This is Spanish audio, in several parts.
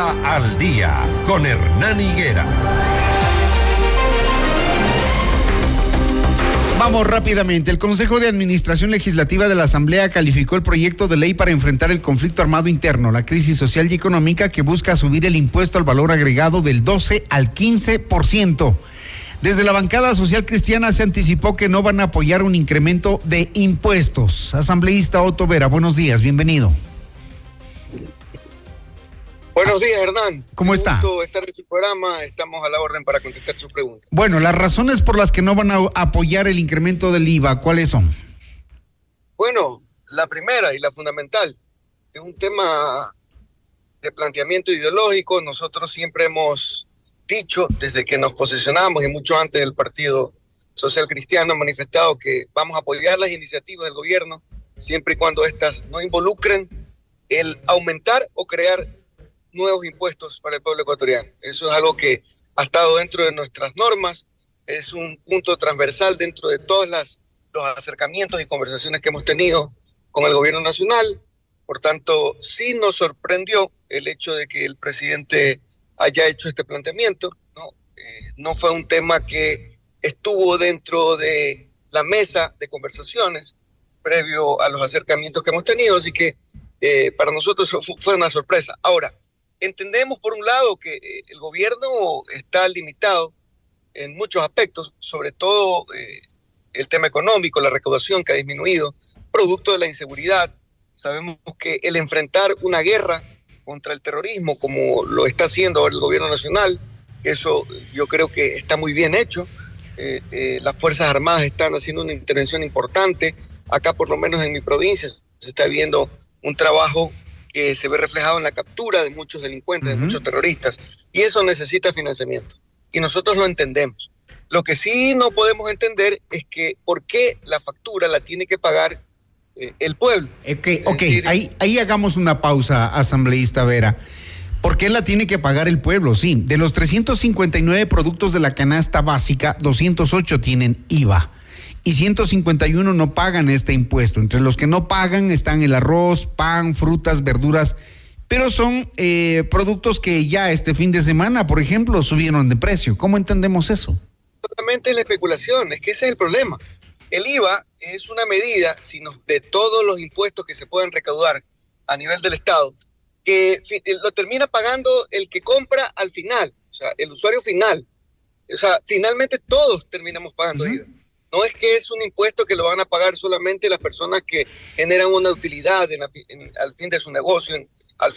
Al Día con Hernán Higuera. Vamos rápidamente. El Consejo de Administración Legislativa de la Asamblea calificó el proyecto de ley para enfrentar el conflicto armado interno, la crisis social y económica que busca subir el impuesto al valor agregado del 12 al 15%. Desde la bancada social cristiana se anticipó que no van a apoyar un incremento de impuestos. Asambleísta Otto Vera, buenos días, bienvenido. Buenos días, Hernán. ¿Cómo está? Gusto estar en programa. Estamos a la orden para contestar sus preguntas. Bueno, las razones por las que no van a apoyar el incremento del IVA, ¿cuáles son? Bueno, la primera y la fundamental es un tema de planteamiento ideológico. Nosotros siempre hemos dicho desde que nos posicionamos y mucho antes del Partido Social Cristiano manifestado que vamos a apoyar las iniciativas del gobierno siempre y cuando éstas no involucren el aumentar o crear nuevos impuestos para el pueblo ecuatoriano. Eso es algo que ha estado dentro de nuestras normas, es un punto transversal dentro de todos las, los acercamientos y conversaciones que hemos tenido con el gobierno nacional. Por tanto, sí nos sorprendió el hecho de que el presidente haya hecho este planteamiento. No, eh, no fue un tema que estuvo dentro de la mesa de conversaciones previo a los acercamientos que hemos tenido, así que eh, para nosotros fue una sorpresa. Ahora, entendemos por un lado que eh, el gobierno está limitado en muchos aspectos, sobre todo el tema económico, la recaudación que ha disminuido, producto de la inseguridad. Sabemos que el enfrentar una guerra contra el terrorismo, como lo está haciendo el gobierno nacional. Eso yo creo que está muy bien hecho. Eh, eh, las Fuerzas Armadas están haciendo una intervención importante. Acá, por lo menos en mi provincia, se está viendo un trabajo que se ve reflejado en la captura de muchos delincuentes, de muchos terroristas. Y eso necesita financiamiento. Y nosotros lo entendemos. Lo que sí no podemos entender es que por qué la factura la tiene que pagar eh, el pueblo. Ok, okay. ahí, ahí hagamos una pausa, asambleísta Vera. ¿Por qué la tiene que pagar el pueblo? Sí, de los 359 productos de la canasta básica, 208 tienen IVA y 151 no pagan este impuesto. Entre los que no pagan están el arroz, pan, frutas, verduras, pero son eh, productos que ya este fin de semana, por ejemplo, subieron de precio. ¿Cómo entendemos eso? Totalmente la especulación, es que ese es el problema. El IVA es una medida sino de todos los impuestos que se pueden recaudar a nivel del Estado, que lo termina pagando el que compra al final, o sea, el usuario final. O sea, finalmente todos terminamos pagando IVA. No es que es un impuesto que lo van a pagar solamente las personas que generan una utilidad al fin de su negocio, en,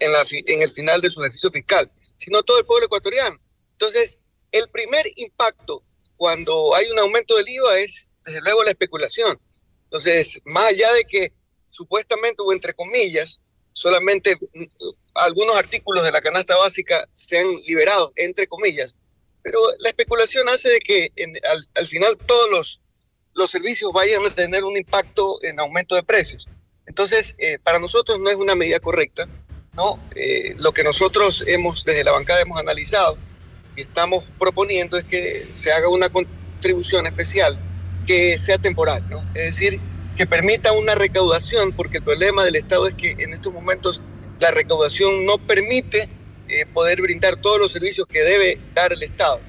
en el final de su ejercicio fiscal, sino todo el pueblo ecuatoriano. Entonces, el primer impacto cuando hay un aumento del IVA es desde luego la especulación. Entonces, más allá de que supuestamente o entre comillas, solamente mm, algunos artículos de la canasta básica sean liberados, entre comillas, pero la especulación hace de que al, final todos los, los servicios vayan a tener un impacto en aumento de precios. Entonces, eh, para nosotros no es una medida correcta, ¿no? Eh, lo que nosotros hemos, desde la bancada hemos analizado y estamos proponiendo es que se haga una contribución especial que sea temporal, ¿no? Es decir, que permita una recaudación, porque el problema del Estado es que en estos momentos la recaudación no permite eh, poder brindar todos los servicios que debe dar el Estado.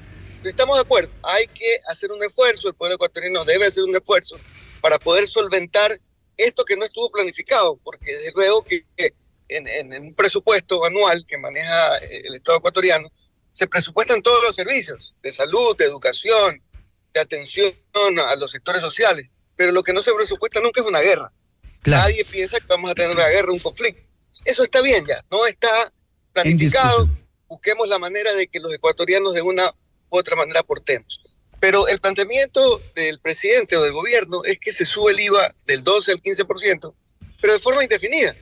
Estamos de acuerdo, hay que hacer un esfuerzo, el pueblo ecuatoriano debe hacer un esfuerzo para poder solventar esto que no estuvo planificado, porque desde luego que en, en un presupuesto anual que maneja el Estado ecuatoriano, se presupuestan todos los servicios de salud, de educación, de atención a los sectores sociales, pero lo que no se presupuesta nunca es una guerra. Nadie piensa que vamos a tener una guerra, un conflicto. Eso está bien ya, no está planificado. Busquemos la manera de que los ecuatorianos de una u otra manera aportemos. Pero el planteamiento del presidente o del gobierno es que se sube el IVA del 12 al 15%, pero de forma indefinida.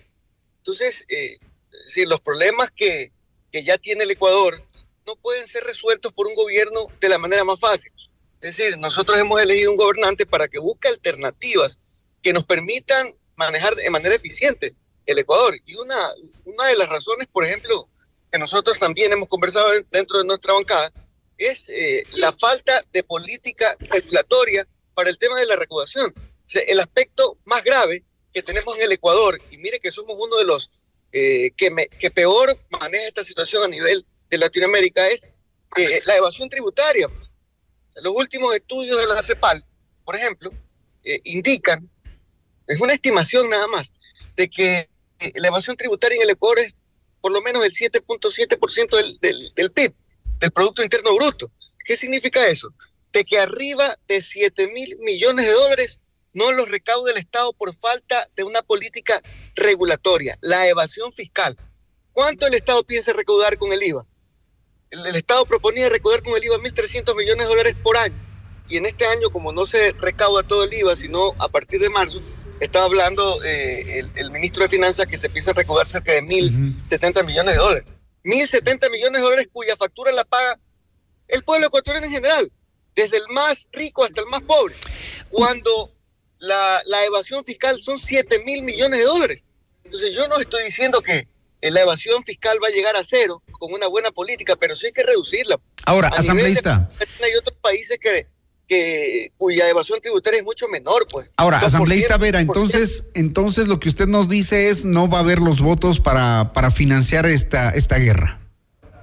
Entonces, eh, si los problemas que, que ya tiene el Ecuador no pueden ser resueltos por un gobierno de la manera más fácil. Es decir, nosotros hemos elegido un gobernante para que busque alternativas que nos permitan manejar de manera eficiente el Ecuador. Y una, una de las razones, por ejemplo, que nosotros también hemos conversado dentro de nuestra bancada, es eh, la falta de política regulatoria para el tema de la recaudación. el aspecto más grave que tenemos en el Ecuador, y mire que somos uno de los eh, que, me, que peor maneja esta situación a nivel de Latinoamérica es eh, la evasión tributaria. Los últimos estudios de la CEPAL, por ejemplo, eh, indican, es una estimación nada más, de que la evasión tributaria en el Ecuador es por lo menos el 7.7% del, del, del PIB, del Producto Interno Bruto. ¿Qué significa eso? De que arriba de 7 mil millones de dólares no los recauda el Estado por falta de una política regulatoria, la evasión fiscal. ¿Cuánto el Estado piensa recaudar con el IVA? El, el Estado proponía recaudar con el IVA 1.300 millones de dólares por año. Y en este año, como no se recauda todo el IVA, sino a partir de marzo, estaba hablando eh, el, el, ministro de Finanzas que se empieza a recaudar cerca de 1.070 uh -huh. millones de dólares. 1.070 millones de dólares cuya factura la paga el pueblo ecuatoriano en general, desde el más rico hasta el más pobre. Cuando la, la evasión fiscal son 7 mil millones de dólares. Entonces yo no estoy diciendo que la evasión fiscal va a llegar a cero con una buena política, pero sí hay que reducirla. Ahora, a asambleísta. De, hay otros países que, que cuya evasión tributaria es mucho menor, pues. Ahora, asambleísta Vera, entonces, entonces lo que usted nos dice es no va a haber los votos para, para financiar esta, esta guerra.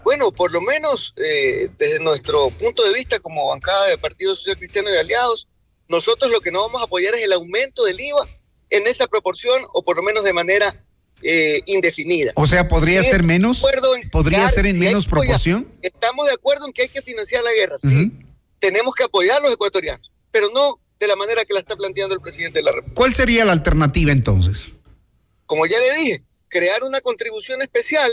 Bueno, por lo menos eh, desde nuestro punto de vista como bancada de Partido Social Cristiano y Aliados, nosotros lo que no vamos a apoyar es el aumento del IVA en esa proporción o por lo menos de manera eh, indefinida. O sea, podría si ser menos. ¿Podría ser en si menos proporción? Estamos de acuerdo en que hay que financiar la guerra, sí. Uh -huh. Tenemos que apoyar a los ecuatorianos, pero no de la manera que la está planteando el presidente de la República. ¿Cuál sería la alternativa entonces? Como ya le dije, crear una contribución especial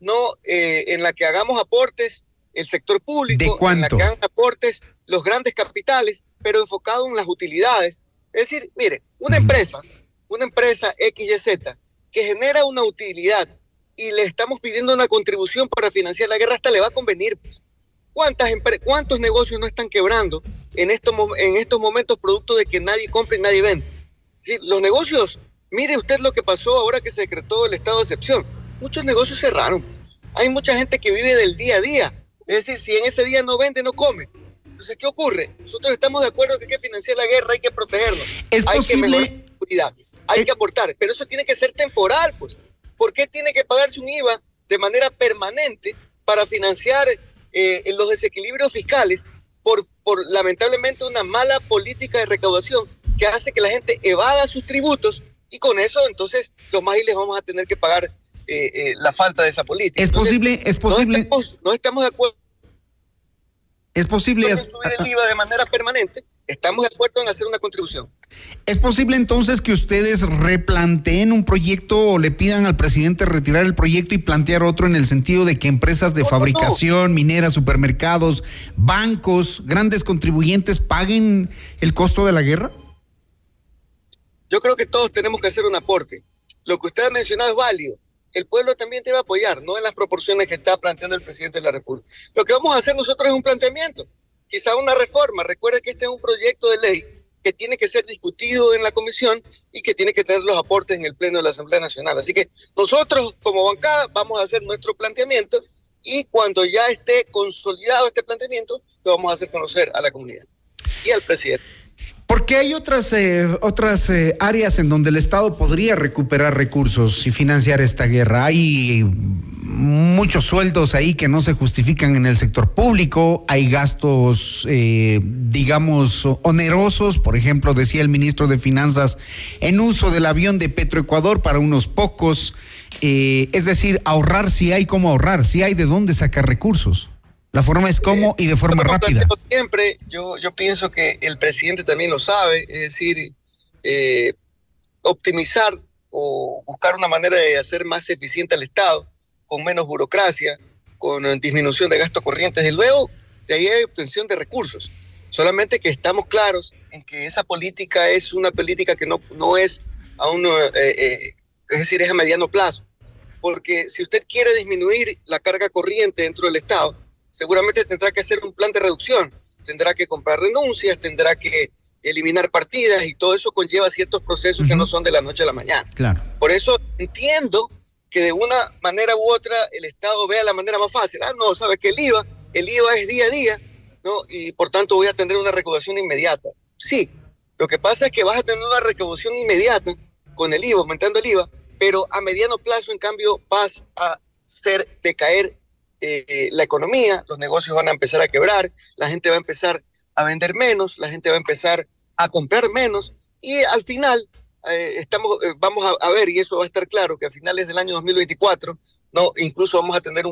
no eh, en la que hagamos aportes el sector público, ¿De cuánto? en la que hagan aportes los grandes capitales, pero enfocado en las utilidades. Es decir, mire, una uh -huh. empresa, una empresa XYZ que genera una utilidad y le estamos pidiendo una contribución para financiar la guerra, hasta le va a convenir. Pues. ¿Cuántas ¿Cuántos negocios no están quebrando en estos, en estos momentos producto de que nadie compra y nadie vende? ¿Sí? Los negocios, mire usted lo que pasó ahora que se decretó el estado de excepción. Muchos negocios cerraron. Hay mucha gente que vive del día a día. Es decir, si en ese día no vende, no come. Entonces, ¿qué ocurre? Nosotros estamos de acuerdo que hay que financiar la guerra, hay que protegernos. Es hay posible... que mejorar la seguridad, hay es... que aportar, pero eso tiene que ser temporal, pues. ¿Por qué tiene que pagarse un IVA de manera permanente para financiar eh, los desequilibrios fiscales por, por lamentablemente una mala política de recaudación que hace que la gente evada sus tributos y con eso entonces los más les vamos a tener que pagar eh, eh, la falta de esa política. Es entonces, posible, es posible. No estamos, no estamos de acuerdo. Es posible. En subir el IVA de manera permanente. Estamos de acuerdo en hacer una contribución. ¿Es posible entonces que ustedes replanteen un proyecto o le pidan al presidente retirar el proyecto y plantear otro en el sentido de que empresas de fabricación, mineras, supermercados, bancos, grandes contribuyentes paguen el costo de la guerra? Yo creo que todos tenemos que hacer un aporte. Lo que usted ha mencionado es válido. El pueblo también debe apoyar, no en las proporciones que está planteando el presidente de la República. Lo que vamos a hacer nosotros es un planteamiento, quizá una reforma. Recuerde que este es un proyecto de ley que tiene que ser discutido en la comisión y que tiene que tener los aportes en el Pleno de la Asamblea Nacional. Así que nosotros como bancada vamos a hacer nuestro planteamiento y cuando ya esté consolidado este planteamiento, lo vamos a hacer conocer a la comunidad y al presidente. Porque hay otras, eh, otras eh, áreas en donde el Estado podría recuperar recursos y financiar esta guerra. Hay muchos sueldos ahí que no se justifican en el sector público, hay gastos, eh, digamos, onerosos, por ejemplo, decía el ministro de Finanzas, en uso del avión de Petroecuador para unos pocos, eh, es decir, ahorrar si hay cómo ahorrar, si hay de dónde sacar recursos. La forma es cómo y de forma rápida. Siempre, yo, yo pienso que el presidente también lo sabe, es decir, eh, optimizar o buscar una manera de hacer más eficiente al Estado, con menos burocracia, con disminución de gastos corrientes y luego de ahí hay obtención de recursos. Solamente que estamos claros en que esa política es una política que no, no es a uno, eh, eh, es decir, es a mediano plazo. Porque si usted quiere disminuir la carga corriente dentro del Estado, seguramente tendrá que hacer un plan de reducción, tendrá que comprar renuncias, tendrá que eliminar partidas y todo eso conlleva ciertos procesos uh -huh. que no son de la noche a la mañana. Claro. Por eso entiendo que de una manera u otra el Estado vea la manera más fácil. Ah, no, sabe que el IVA, el IVA es día a día, ¿no? Y por tanto voy a tener una recaudación inmediata. Sí, lo que pasa es que vas a tener una recaudación inmediata con el IVA, aumentando el IVA, pero a mediano plazo, en cambio, vas a hacer decaer eh, la economía, los negocios van a empezar a quebrar, la gente va a empezar a vender menos, la gente va a empezar a comprar menos y al final eh, estamos, eh, vamos a, ver, y eso va a estar claro, que a finales del año 2024, no, incluso vamos a tener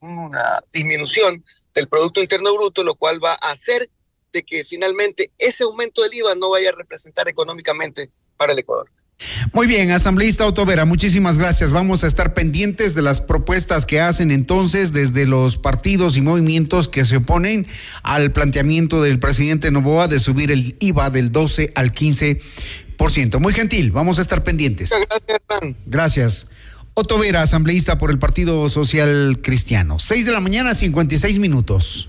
una disminución del Producto Interno Bruto, lo cual va a hacer de que finalmente ese aumento del IVA no vaya a representar económicamente para el Ecuador. Muy bien, asambleísta Otovera, muchísimas gracias. Vamos a estar pendientes de las propuestas que hacen entonces desde los partidos y movimientos que se oponen al planteamiento del presidente Novoa de subir el IVA del 12 al 15%. Muy gentil, vamos a estar pendientes. Gracias, Hernán. Gracias. Otto asambleísta por el Partido Social Cristiano. Seis de la mañana, 56 minutos.